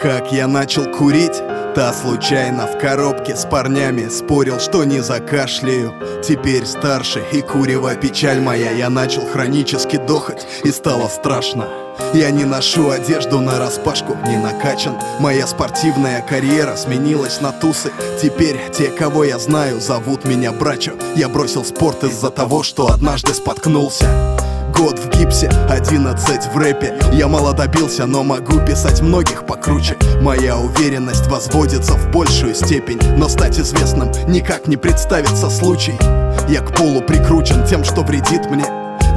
Как я начал курить? Та случайно в коробке с парнями Спорил, что не закашляю. Теперь старше и курева печаль моя. Я начал хронически дохать и стало страшно. Я не ношу одежду на распашку, не накачан. Моя спортивная карьера сменилась на тусы. Теперь те, кого я знаю, зовут меня Брачо. Я бросил спорт из-за того, что однажды споткнулся Год в гипсе, 11 в рэпе. Я мало добился, но могу писать многих покруче. Моя уверенность возводится в большую степень Но стать известным никак не представится случай. Я к полу прикручен тем, что вредит мне.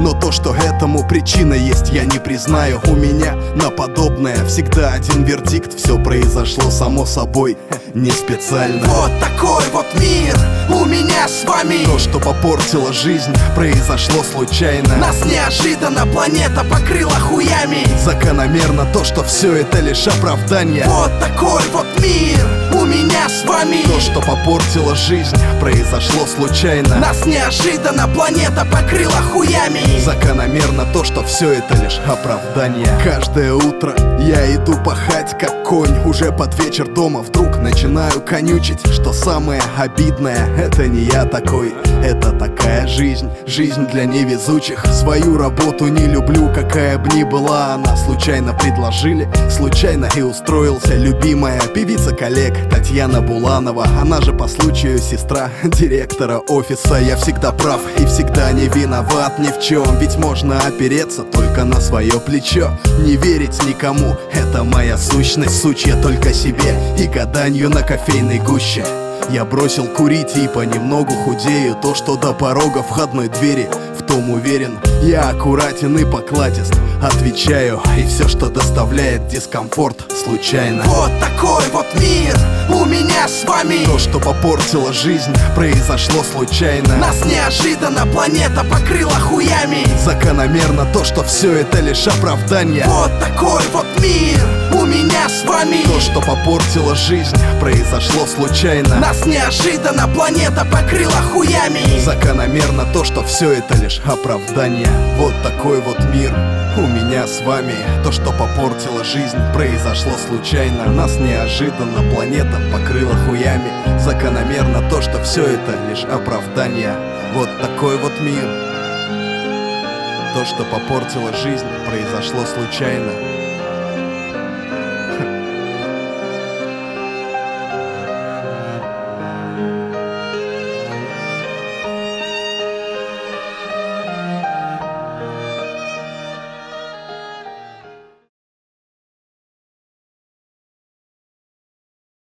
Но то, что этому причина есть, я не признаю. У меня на подобное всегда один вердикт. Все произошло само собой, не специально. Вот такой вот мир у меня с вами То, что попортило жизнь, произошло случайно. Нас неожиданно планета покрыла хуями. Закономерно то, что все это лишь оправдание. Вот такой вот мир у меня с вами что попортило жизнь, произошло случайно. Нас неожиданно планета покрыла хуями. Закономерно то, что все это лишь оправдание. Каждое утро я иду пахать как конь. Уже под вечер дома вдруг начинаю конючить Что самое обидное, это не я такой. Это такая жизнь, жизнь для невезучих. Свою работу не люблю, какая бы ни была. Она Случайно предложили, случайно и устроился. Любимая певица коллег Татьяна Буланова Она же по случаю сестра директора офиса. Я всегда прав и всегда не виноват ни в чем Ведь можно опереться только на свое плечо. Не верить никому, это моя сущность. Сучья только себе и гаданью на кофейной гуще. Я бросил курить и понемногу худею. То, что до порога входной двери том уверен, я аккуратен и покладист. Отвечаю, и все, что доставляет дискомфорт, случайно. Вот такой вот мир у меня с вами. То, что попортило жизнь, произошло случайно. Нас неожиданно планета покрыла хуями. Закономерно то, что все это лишь оправдание. Вот такой вот мир у меня с вами. То, что попортило жизнь, произошло случайно. Нас неожиданно планета покрыла хуями. Закономерно то, что все это лишь оправдание. Вот такой вот мир у меня с вами. То, что попортило жизнь, произошло случайно. Нас неожиданно планета покрыла хуями. Закономерно то, что все это лишь оправдание. Вот такой вот мир. То, что попортило жизнь, произошло случайно